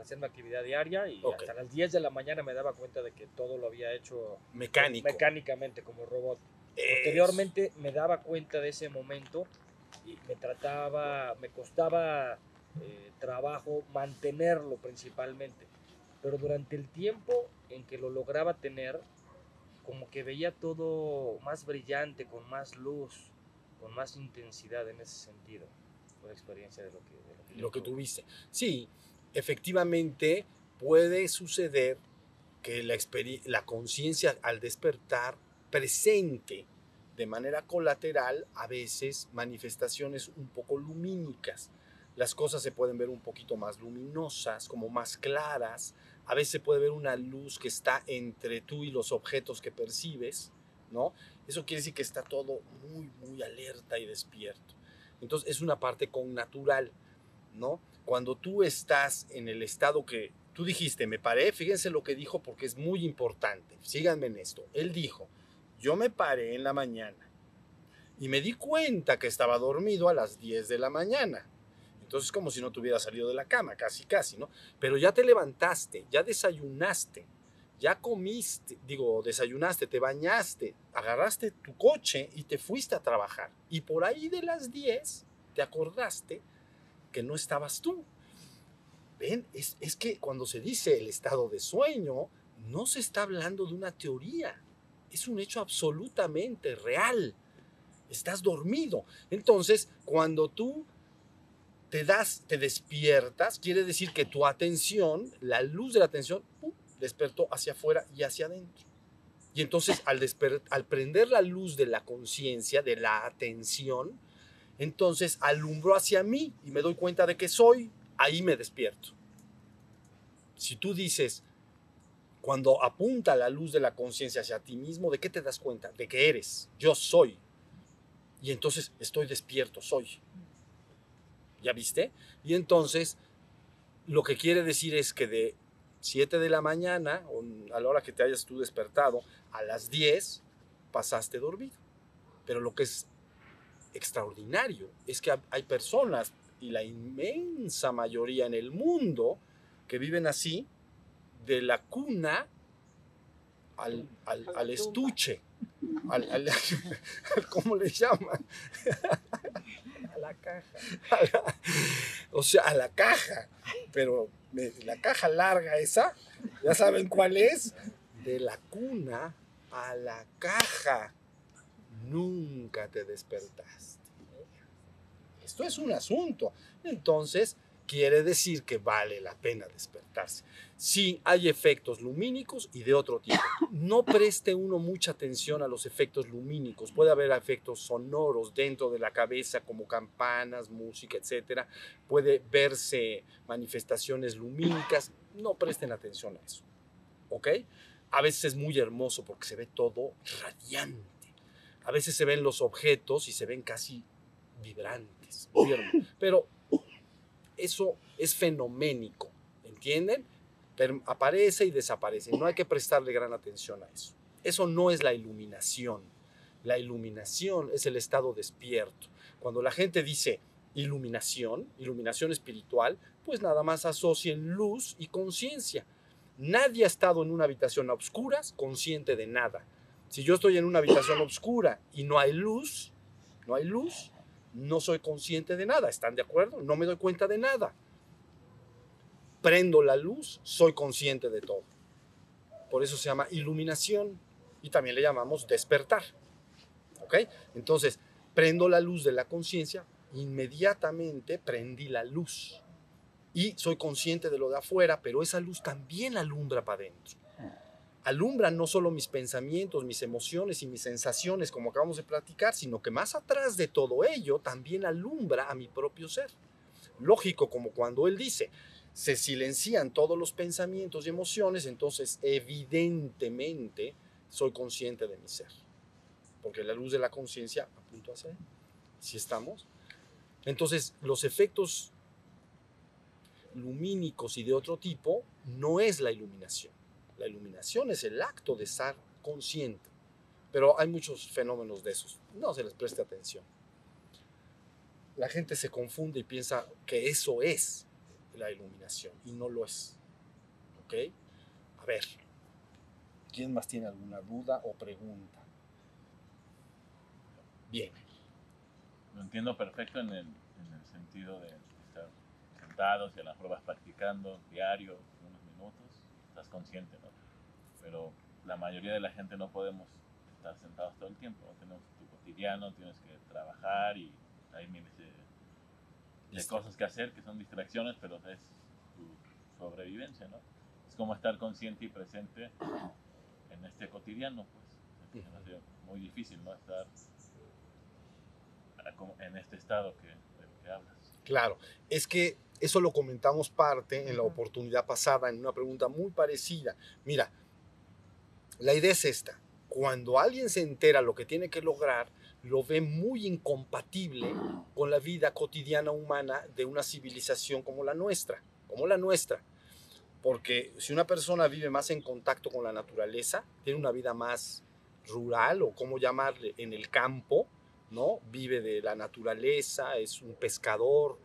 hacer mi actividad diaria y Ok. hasta las 10 de la mañana me daba cuenta de que todo lo había hecho Mecánico. mecánicamente como robot. Eso. Posteriormente me daba cuenta de ese momento y me trataba, me costaba eh, trabajo mantenerlo principalmente. Pero durante el tiempo en que lo lograba tener, como que veía todo más brillante, con más luz, con más intensidad en ese sentido. La experiencia de lo que, de lo que lo que tuviste. Sí, efectivamente puede suceder que la, la conciencia al despertar presente de manera colateral a veces manifestaciones un poco lumínicas. Las cosas se pueden ver un poquito más luminosas, como más claras. A veces se puede ver una luz que está entre tú y los objetos que percibes, ¿no? Eso quiere decir que está todo muy, muy alerta y despierto. Entonces es una parte connatural, ¿no? Cuando tú estás en el estado que tú dijiste, me paré, fíjense lo que dijo porque es muy importante, síganme en esto. Él dijo, yo me paré en la mañana y me di cuenta que estaba dormido a las 10 de la mañana. Entonces como si no te hubiera salido de la cama, casi, casi, ¿no? Pero ya te levantaste, ya desayunaste, ya comiste, digo, desayunaste, te bañaste, agarraste tu coche y te fuiste a trabajar. Y por ahí de las 10 te acordaste que no estabas tú. Ven, es, es que cuando se dice el estado de sueño, no se está hablando de una teoría, es un hecho absolutamente real. Estás dormido. Entonces, cuando tú te das, te despiertas, quiere decir que tu atención, la luz de la atención, despertó hacia afuera y hacia adentro. Y entonces al, al prender la luz de la conciencia, de la atención, entonces alumbró hacia mí y me doy cuenta de que soy, ahí me despierto. Si tú dices, cuando apunta la luz de la conciencia hacia ti mismo, ¿de qué te das cuenta? De que eres, yo soy. Y entonces estoy despierto, soy. ¿Ya viste? Y entonces lo que quiere decir es que de 7 de la mañana, o a la hora que te hayas tú despertado, a las 10 pasaste dormido. Pero lo que es extraordinario. Es que hay personas, y la inmensa mayoría en el mundo, que viven así, de la cuna al, al- estuche, al- ¿cómo le llaman? A la caja. A la- o sea, a la caja, pero de la caja larga esa, ya saben cuál es, de la cuna a la caja, nunca te despertaste. Esto es un asunto. Entonces, quiere decir que vale la pena despertarse. Sí, hay efectos lumínicos y de otro tipo. No preste uno mucha atención a los efectos lumínicos. Puede haber efectos sonoros dentro de la cabeza, como campanas, música, etc. Puede verse manifestaciones lumínicas. No presten atención a eso. ¿Ok? A veces es muy hermoso porque se ve todo radiante. A veces se ven los objetos y se ven casi vibrantes. Pero eso es fenoménico, ¿entienden? Pero aparece y desaparece. No hay que prestarle gran atención a eso. Eso no es la iluminación. La iluminación es el estado despierto. Cuando la gente dice iluminación, iluminación espiritual, pues nada más asocien luz y conciencia. Nadie ha estado en una habitación a oscuras consciente de nada. Si yo estoy en una habitación oscura y no hay luz, no hay luz, no soy consciente de nada. ¿Están de acuerdo? No me doy cuenta de nada. Prendo la luz, soy consciente de todo. Por eso se llama iluminación y también le llamamos despertar. ¿Ok? Entonces, prendo la luz de la conciencia, inmediatamente prendí la luz. Y soy consciente de lo de afuera, pero esa luz también alumbra para adentro. Alumbra no solo mis pensamientos, mis emociones y mis sensaciones, como acabamos de platicar, sino que más atrás de todo ello también alumbra a mi propio ser. Lógico, como cuando él dice, se silencian todos los pensamientos y emociones, entonces evidentemente soy consciente de mi ser. Porque la luz de la conciencia apunta hacia él. Si estamos. Entonces, los efectos lumínicos y de otro tipo no es la iluminación. La iluminación es el acto de estar consciente. Pero hay muchos fenómenos de esos. No se les preste atención. La gente se confunde y piensa que eso es la iluminación y no lo es. ¿Ok? A ver, ¿quién más tiene alguna duda o pregunta? Bien. Lo entiendo perfecto en el, en el sentido de estar sentados y a las pruebas practicando diario, estás consciente, ¿no? Pero la mayoría de la gente no podemos estar sentados todo el tiempo, ¿no? tenemos tu cotidiano, tienes que trabajar y hay miles de, de cosas que hacer que son distracciones, pero es tu sobrevivencia, ¿no? Es como estar consciente y presente en este cotidiano, pues. Hace muy difícil, ¿no? Estar en este estado que, del que hablas. Claro, es que eso lo comentamos parte en la oportunidad pasada en una pregunta muy parecida. Mira, la idea es esta. Cuando alguien se entera lo que tiene que lograr, lo ve muy incompatible con la vida cotidiana humana de una civilización como la nuestra, como la nuestra. Porque si una persona vive más en contacto con la naturaleza, tiene una vida más rural o como llamarle, en el campo, ¿no? Vive de la naturaleza, es un pescador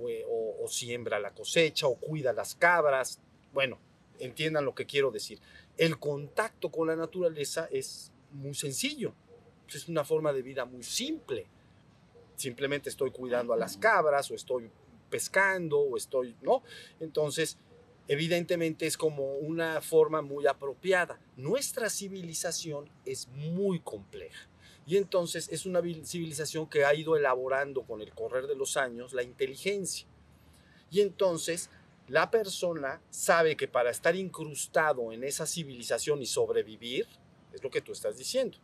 o, eh, o siembra la cosecha o cuida las cabras. Bueno, entiendan lo que quiero decir. El contacto con la naturaleza es muy sencillo. Es una forma de vida muy simple. Simplemente estoy cuidando a las cabras o estoy pescando o estoy, ¿no? Entonces, evidentemente es como una forma muy apropiada. Nuestra civilización es muy compleja. Y entonces es una vil- civilización que ha ido elaborando con el correr de los años la inteligencia. Y entonces la persona sabe que para estar incrustado en esa civilización y sobrevivir, es lo que tú estás diciendo.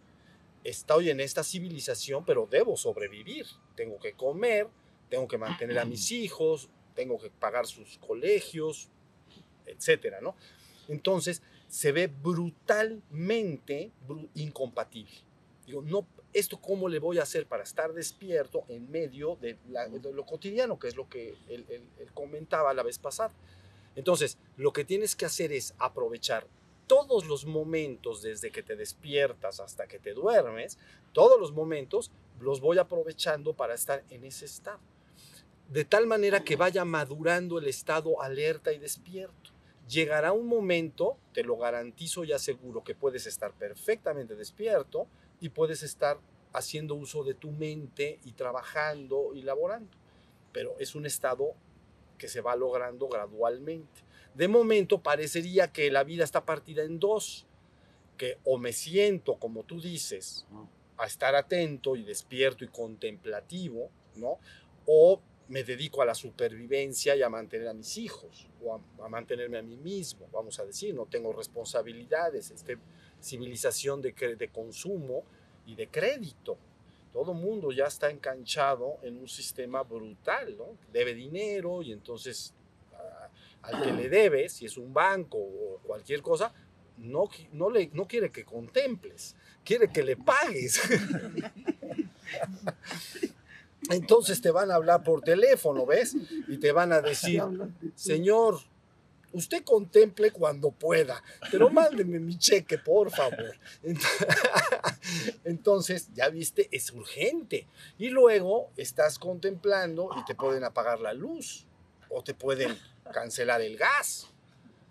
Estoy en esta civilización, pero debo sobrevivir. Tengo que comer, tengo que mantener a mis hijos, tengo que pagar sus colegios, etcétera, ¿no? Entonces se ve brutalmente bru- incompatible. Digo, no, ¿esto cómo le voy a hacer para estar despierto en medio de, la- de lo cotidiano, que es lo que él, él- él comentaba la vez pasada? Entonces, lo que tienes que hacer es aprovechar todos los momentos desde que te despiertas hasta que te duermes, todos los momentos los voy aprovechando para estar en ese estado. De tal manera que vaya madurando el estado alerta y despierto. llegará un momento, te lo garantizo y aseguro, que puedes estar perfectamente despierto y puedes estar haciendo uso de tu mente y trabajando y laborando. Pero es un estado que se va logrando gradualmente. De momento parecería que la vida está partida en dos, que o me siento, como tú dices, a estar atento y despierto y contemplativo, ¿no? O me dedico a la supervivencia y a mantener a mis hijos, o a, a mantenerme a mí mismo, vamos a decir, no tengo responsabilidades, este, civilización de, de consumo y de crédito. Todo mundo ya está enganchado en un sistema brutal, ¿no? Debe dinero y entonces a- al que le debe, si es un banco o cualquier cosa, no, no, le, no quiere que contemples, quiere que le pagues. Entonces te van a hablar por teléfono, ¿ves? Y te van a decir, señor, usted contemple cuando pueda, pero mándeme mi cheque, por favor. Ent- Entonces, ya viste, es urgente. Y luego estás contemplando y te pueden apagar la luz o te pueden cancelar el gas.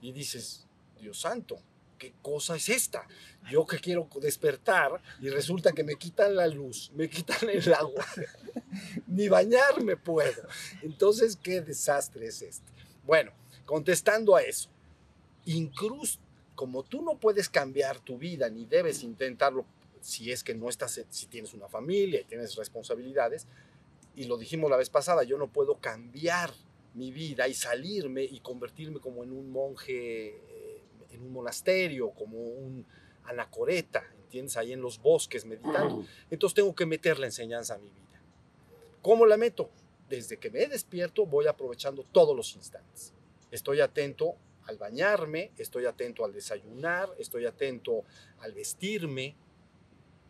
Y dices, Dios santo, ¿qué cosa es esta? Yo que quiero despertar y resulta que me quitan la luz, me quitan el agua, ni bañarme puedo. Entonces, ¿qué desastre es este? Bueno, contestando a eso, incluso como tú no puedes cambiar tu vida ni debes intentarlo si es que no estás, si tienes una familia y tienes responsabilidades, y lo dijimos la vez pasada, yo no puedo cambiar mi vida y salirme y convertirme como en un monje, eh, en un monasterio, como un anacoreta, ¿entiendes? Ahí en los bosques meditando. Entonces tengo que meter la enseñanza a mi vida. ¿Cómo la meto? Desde que me despierto voy aprovechando todos los instantes. Estoy atento al bañarme, estoy atento al desayunar, estoy atento al vestirme,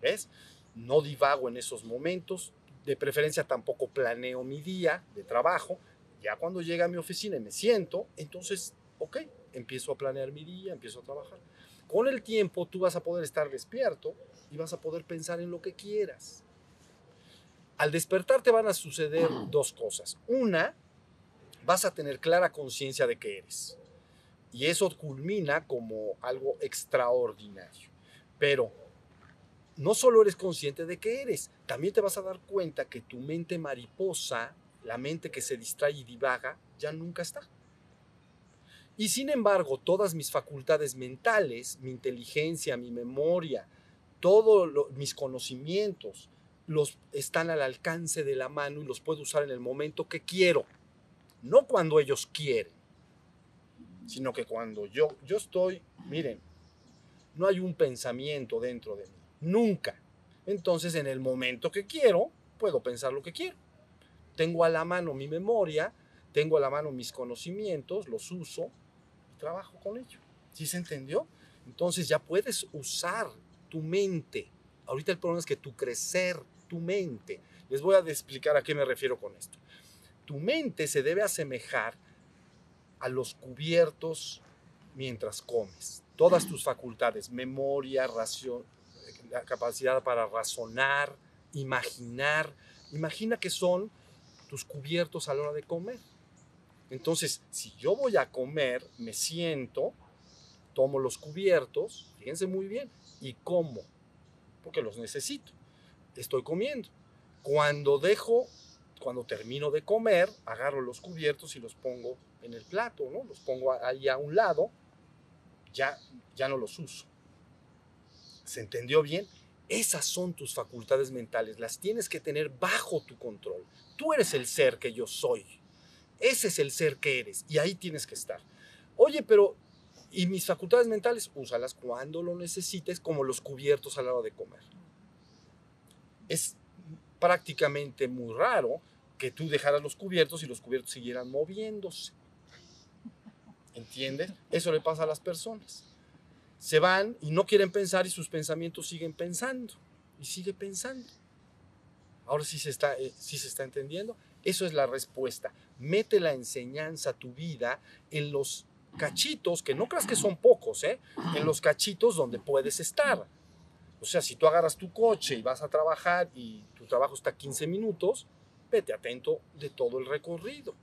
¿ves? No divago en esos momentos, de preferencia tampoco planeo mi día de trabajo. Ya cuando llega a mi oficina y me siento, entonces, ok, empiezo a planear mi día, empiezo a trabajar. Con el tiempo tú vas a poder estar despierto y vas a poder pensar en lo que quieras. Al despertar te van a suceder dos cosas. Una, vas a tener clara conciencia de que eres. Y eso culmina como algo extraordinario. Pero no solo eres consciente de que eres, también te vas a dar cuenta que tu mente mariposa, la mente que se distrae y divaga, ya nunca está. Y sin embargo, todas mis facultades mentales, mi inteligencia, mi memoria, todos mis conocimientos, los están al alcance de la mano y los puedo usar en el momento que quiero, no cuando ellos quieren, sino que cuando yo, yo estoy, miren, no hay un pensamiento dentro de mí, nunca. Entonces, en el momento que quiero, puedo pensar lo que quiero. Tengo a la mano mi memoria, tengo a la mano mis conocimientos, los uso y trabajo con ello. ¿Sí se entendió? Entonces ya puedes usar tu mente. Ahorita el problema es que tu crecer, tu mente. Les voy a explicar a qué me refiero con esto. Tu mente se debe asemejar a los cubiertos mientras comes. Todas tus facultades, memoria, ración, la capacidad para razonar, imaginar. Imagina que son tus cubiertos a la hora de comer. Entonces, si yo voy a comer, me siento, tomo los cubiertos, fíjense muy bien, y como, porque los necesito. Estoy comiendo. Cuando dejo, cuando termino de comer, agarro los cubiertos y los pongo en el plato, ¿no? Los pongo ahí a un lado, ya, ya no los uso. ¿Se entendió bien? Esas son tus facultades mentales, las tienes que tener bajo tu control. Tú eres el ser que yo soy. Ese es el ser que eres y ahí tienes que estar. Oye, pero ¿y mis facultades mentales? Úsalas cuando lo necesites, como los cubiertos a la hora de comer. Es prácticamente muy raro que tú dejaras los cubiertos y los cubiertos siguieran moviéndose. ¿Entiendes? Eso le pasa a las personas. Se van y no quieren pensar y sus pensamientos siguen pensando. Y sigue pensando. Ahora sí se está, eh, sí se está entendiendo. Eso es la respuesta. Mete la enseñanza tu vida en los cachitos, que no creas que son pocos, ¿eh? en los cachitos donde puedes estar. O sea, si tú agarras tu coche y vas a trabajar y tu trabajo está 15 minutos, vete atento de todo el recorrido.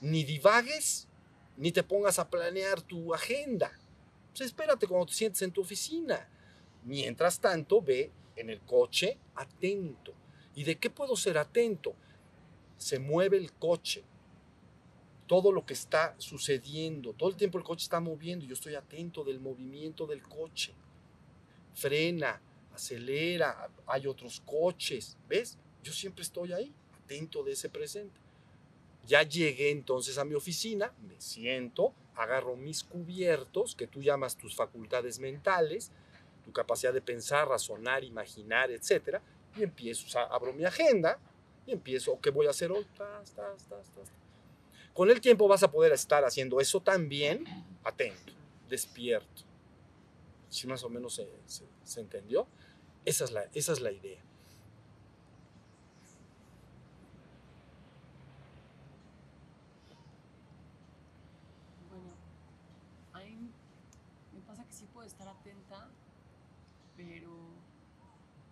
Ni divagues, ni te pongas a planear tu agenda. Pues espérate cuando te sientes en tu oficina. Mientras tanto, ve en el coche atento. ¿Y de qué puedo ser atento? Se mueve el coche. Todo lo que está sucediendo, todo el tiempo el coche está moviendo. Yo estoy atento del movimiento del coche. Frena, acelera, hay otros coches. ¿Ves? Yo siempre estoy ahí, atento de ese presente. Ya llegué entonces a mi oficina, me siento, agarro mis cubiertos, que tú llamas tus facultades mentales, tu capacidad de pensar, razonar, imaginar, etc. Y empiezo, o sea, abro mi agenda y empiezo, ¿qué voy a hacer hoy? Con el tiempo vas a poder estar haciendo eso también, atento, despierto. ¿Sí más o menos se, se- se entendió? Esa es, la, esa es la idea. Bueno, a mí me pasa que sí puedo estar atenta, pero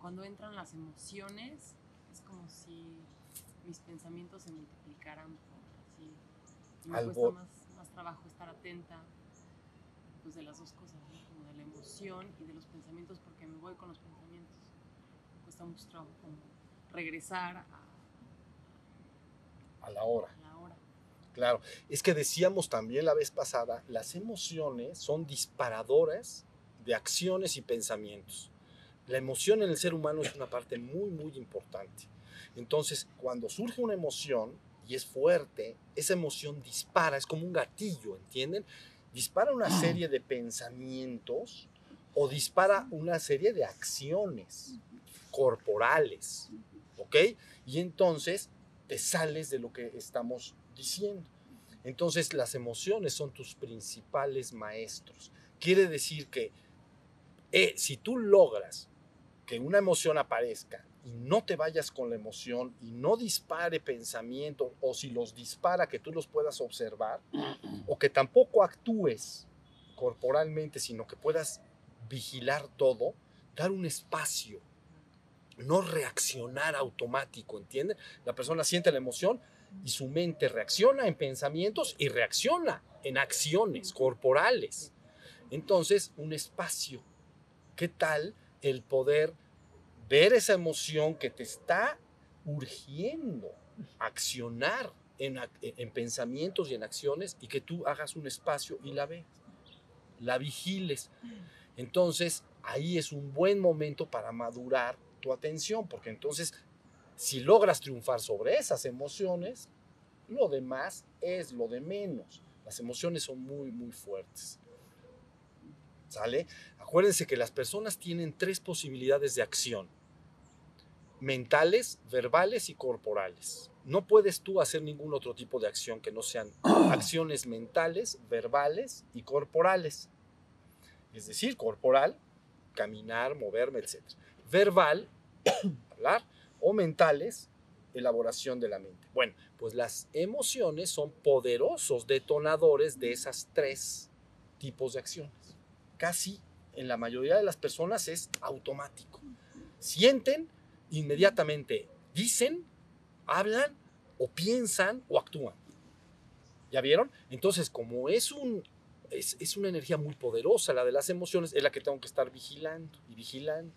cuando entran las emociones es como si mis pensamientos se multiplicaran por así. Y me Algo- cuesta más, más trabajo estar atenta pues de las dos cosas, ¿no? como de la emoción y de los pensamientos, porque me voy con los pensamientos. Me cuesta mucho trabajo como regresar a, A la hora. a la hora. Claro, es que decíamos también la vez pasada, las emociones son disparadoras de acciones y pensamientos. La emoción en el ser humano es una parte muy, muy importante. Entonces, cuando surge una emoción y es fuerte, esa emoción dispara, es como un gatillo, ¿entienden? Dispara una serie de pensamientos o dispara una serie de acciones corporales, ¿ok? Y entonces te sales de lo que estamos diciendo. Entonces las emociones son tus principales maestros. Quiere decir que eh, si tú logras que una emoción aparezca y no te vayas con la emoción y no dispare pensamiento o si los dispara que tú los puedas observar o que tampoco actúes corporalmente sino que puedas vigilar todo, dar un espacio, no reaccionar automático, ¿entienden? La persona siente la emoción y su mente reacciona en pensamientos y reacciona en acciones corporales. Entonces, un espacio. ¿Qué tal el poder ver esa emoción que te está urgiendo accionar en, en pensamientos y en acciones y que tú hagas un espacio y la veas, la vigiles? Entonces, ahí es un buen momento para madurar tu atención, porque entonces, si logras triunfar sobre esas emociones, lo demás es lo de menos. Las emociones son muy, muy fuertes. ¿Sale? Acuérdense que las personas tienen tres posibilidades de acción. Mentales, verbales y corporales. No puedes tú hacer ningún otro tipo de acción que no sean acciones mentales, verbales y corporales. Es decir, corporal, caminar, moverme, etc. Verbal, hablar, o mentales, elaboración de la mente. Bueno, pues las emociones son poderosos detonadores de esas tres tipos de acciones. Casi en la mayoría de las personas es automático. Sienten, inmediatamente dicen, hablan o piensan o actúan. ¿Ya vieron? Entonces, como es un es, es una energía muy poderosa, la de las emociones, es la que tengo que estar vigilando y vigilando.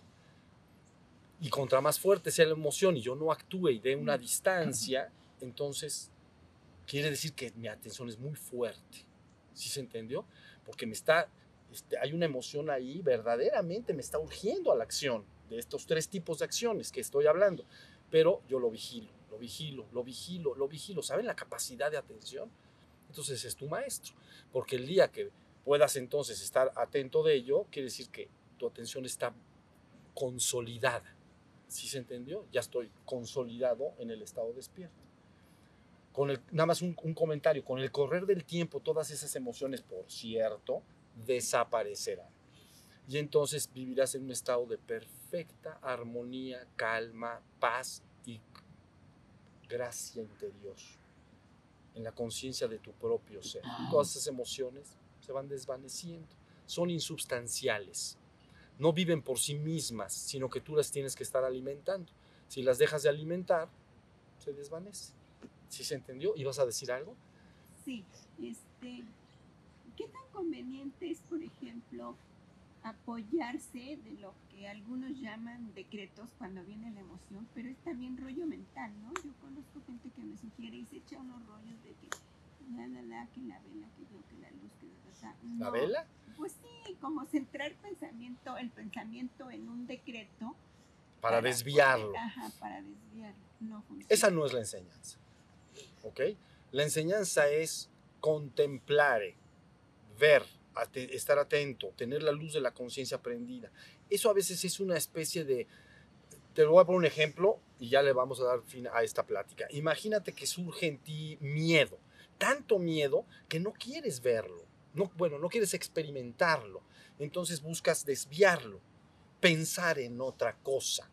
Y contra más fuerte sea la emoción y yo no actúe y dé una distancia, entonces quiere decir que mi atención es muy fuerte. ¿Sí se entendió? Porque me está, este, hay una emoción ahí, verdaderamente me está urgiendo a la acción de estos tres tipos de acciones que estoy hablando. Pero yo lo vigilo, lo vigilo, lo vigilo, lo vigilo. ¿Saben la capacidad de atención? Entonces es tu maestro. Porque el día que puedas entonces estar atento de ello, quiere decir que tu atención está consolidada. ¿Sí se entendió? Ya estoy consolidado en el estado despierto. Con nada más un, un comentario, con el correr del tiempo todas esas emociones, por cierto, desaparecerán. Y entonces vivirás en un estado de perfecta armonía, calma, paz y gracia interior, en la conciencia de tu propio ser. Todas esas emociones se van desvaneciendo, son insubstanciales no viven por sí mismas, sino que tú las tienes que estar alimentando. Si las dejas de alimentar, se desvanece. ¿Sí se entendió? ¿Ibas a decir algo? Sí, este, ¿qué tan conveniente es, por ejemplo, apoyarse de lo que algunos llaman decretos cuando viene la emoción, pero es también rollo mental, ¿no? Yo conozco gente que me sugiere y se echa unos rollos de que la, la, la, que la vela, que yo, que la luz, que la, o sea, ¿La no. vela? Pues sí, como centrar pensamiento, el pensamiento en un decreto. Para desviarlo. poder- ajá, para desviarlo. No funciona. Esa no es la enseñanza. ¿Ok? La enseñanza es contemplar, ver, ate- estar atento, tener la luz de la conciencia prendida. Eso a veces es una especie de... Te voy a poner un ejemplo y ya le vamos a dar fin a esta plática. Imagínate que surge en ti miedo, tanto miedo que no quieres verlo, no, bueno, no quieres experimentarlo. Entonces buscas desviarlo, pensar en otra cosa.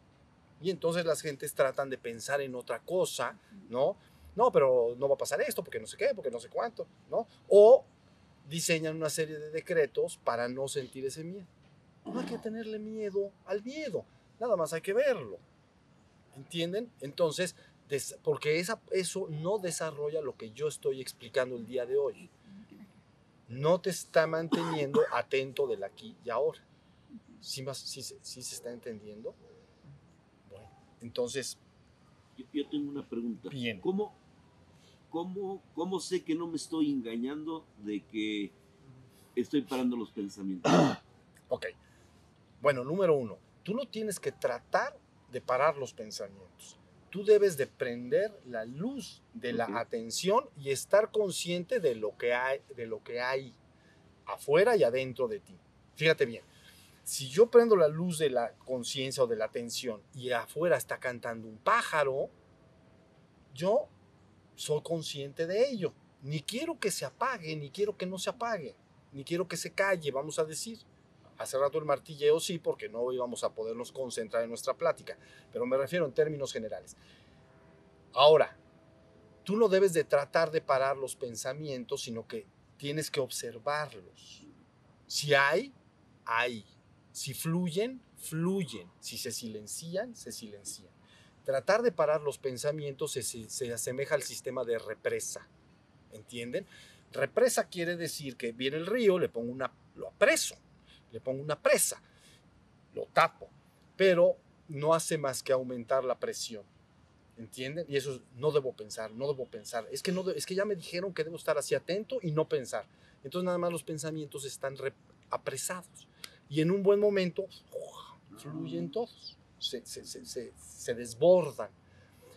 Y entonces las gentes tratan de pensar en otra cosa, ¿no? No, pero no va a pasar esto, porque no sé qué, porque no sé cuánto, ¿no? O diseñan una serie de decretos para no sentir ese miedo. No hay que tenerle miedo al miedo, nada más hay que verlo. ¿Entienden? Entonces, des- porque esa, eso no desarrolla lo que yo estoy explicando el día de hoy. No te está manteniendo atento del aquí y ahora. ¿Sí, más- sí se- sí se está entendiendo? Bueno, entonces, Yo, yo tengo una pregunta. Bien. ¿Cómo, cómo, ¿Cómo sé que no me estoy engañando de que estoy parando los pensamientos? Ok. Bueno, número uno, tú no tienes que tratar de parar los pensamientos. Tú debes de prender la luz de la atención y estar consciente de lo que hay, de lo que hay afuera y adentro de ti. Fíjate bien. Si yo prendo la luz de la conciencia o de la atención y afuera está cantando un pájaro, yo soy consciente de ello. Ni quiero que se apague, ni quiero que no se apague, ni quiero que se calle, vamos a decir. Hace rato el martilleo sí, porque no íbamos a podernos concentrar en nuestra plática, pero me refiero en términos generales. Ahora, tú no debes de tratar de parar los pensamientos, sino que tienes que observarlos. Si hay, hay. Si fluyen, fluyen. Si se silencian, se silencian. Tratar de parar los pensamientos se, se- se asemeja al sistema de represa. ¿Entienden? Represa quiere decir que viene el río, le pongo una, lo apreso, le pongo una presa, lo tapo, pero no hace más que aumentar la presión. ¿Entienden? Y eso es, no debo pensar, no debo pensar. Es que, no, es que ya me dijeron que debo estar así atento y no pensar. Entonces nada más los pensamientos están re- apresados. Y en un buen momento fluyen todos, se, se- se- se- se desbordan.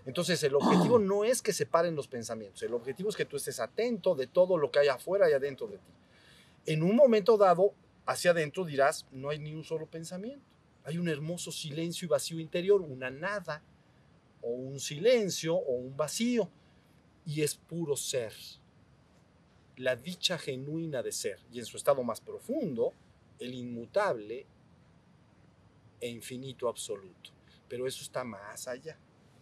Entonces el objetivo no es que se paren los pensamientos, el objetivo es que tú estés atento de todo lo que hay afuera y adentro de ti. En un momento dado, hacia adentro dirás, no hay ni un solo pensamiento. Hay un hermoso silencio y vacío interior, una nada, o un silencio, o un vacío. Y es puro ser. La dicha genuina de ser. Y en su estado más profundo, el inmutable e infinito absoluto. Pero eso está más allá.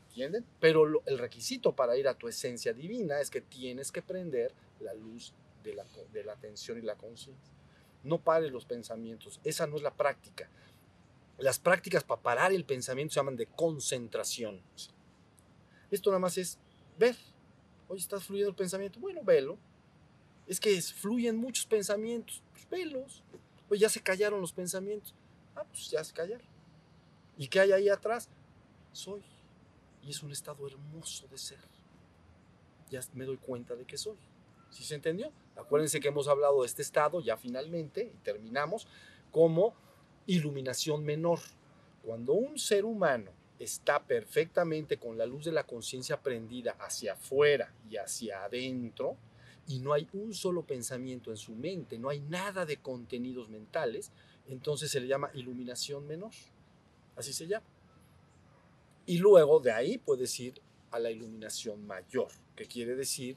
¿Entienden? Pero lo- el requisito para ir a tu esencia divina es que tienes que prender la luz de la, de atención y la conciencia. No pares los pensamientos. Esa no es la práctica. Las prácticas para parar el pensamiento se llaman de concentración. Esto nada más es ver. Oye, está fluyendo el pensamiento. Bueno, velo. Es que fluyen muchos pensamientos. Pues velos. Oye, ya se callaron los pensamientos. Ah, pues ya se callaron. ¿Y qué hay ahí atrás? Soy. Y es un estado hermoso de ser. Ya me doy cuenta de que soy. ¿Sí se entendió? Acuérdense que hemos hablado de este estado ya finalmente y terminamos como iluminación menor. Cuando un ser humano está perfectamente con la luz de la conciencia prendida hacia afuera y hacia adentro y no hay un solo pensamiento en su mente, no hay nada de contenidos mentales, entonces se le llama iluminación menor. Así se llama. Y luego de ahí puedes ir a la iluminación mayor, que quiere decir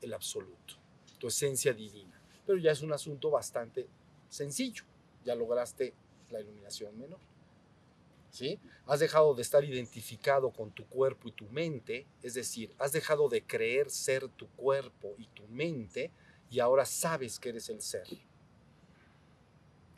el absoluto, tu esencia divina. Pero ya es un asunto bastante sencillo. Ya lograste la iluminación menor. ¿Sí? Has dejado de estar identificado con tu cuerpo y tu mente, es decir, has dejado de creer ser tu cuerpo y tu mente y ahora sabes que eres el ser.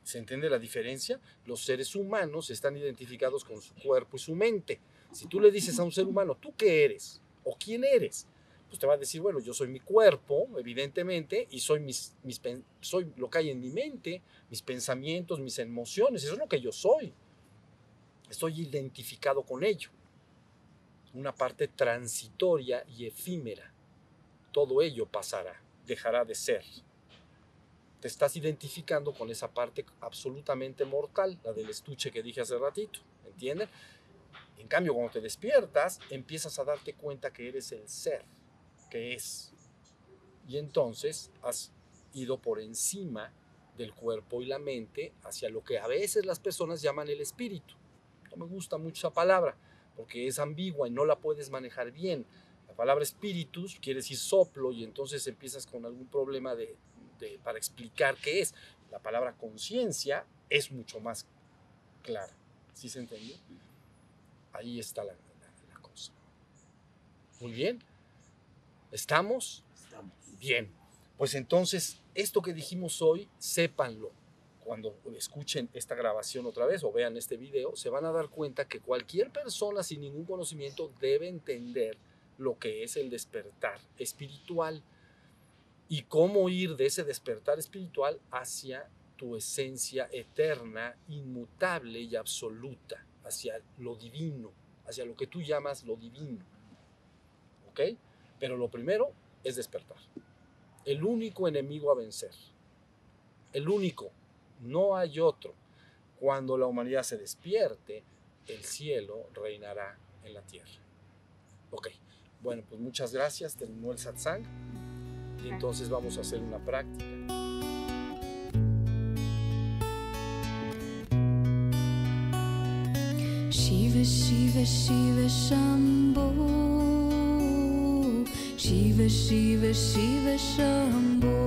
¿Se entiende la diferencia? Los seres humanos están identificados con su cuerpo y su mente. Si tú le dices a un ser humano, ¿tú qué eres? ¿O quién eres? pues te va a decir, bueno, yo soy mi cuerpo, evidentemente, y soy, mis, mis, soy lo que hay en mi mente, mis pensamientos, mis emociones, eso es lo que yo soy. Estoy identificado con ello. Una parte transitoria y efímera. Todo ello pasará, dejará de ser. Te estás identificando con esa parte absolutamente mortal, la del estuche que dije hace ratito, ¿entienden? En cambio, cuando te despiertas, empiezas a darte cuenta que eres el ser, que es. Y entonces has ido por encima del cuerpo y la mente hacia lo que a veces las personas llaman el espíritu. No me gusta mucho esa palabra porque es ambigua y no la puedes manejar bien. La palabra espíritus quiere decir soplo y entonces empiezas con algún problema de, de- para explicar qué es. La palabra conciencia es mucho más clara. ¿Sí se entendió? Ahí está la, la- la cosa. Muy bien. ¿Estamos? Estamos. Bien. Pues entonces, esto que dijimos hoy, sépanlo. Cuando escuchen esta grabación otra vez o vean este video, se van a dar cuenta que cualquier persona sin ningún conocimiento debe entender lo que es el despertar espiritual y cómo ir de ese despertar espiritual hacia tu esencia eterna, inmutable y absoluta, hacia lo divino, hacia lo que tú llamas lo divino. ¿Ok? Pero lo primero es despertar. El único enemigo a vencer. El único. No hay otro. Cuando la humanidad se despierte, el cielo reinará en la tierra. Ok. Bueno, pues muchas gracias. Terminó el satsang. Y entonces vamos a hacer una práctica. Shiva Shiva Shiva Shambho Shiva Shiva Shiva Shambho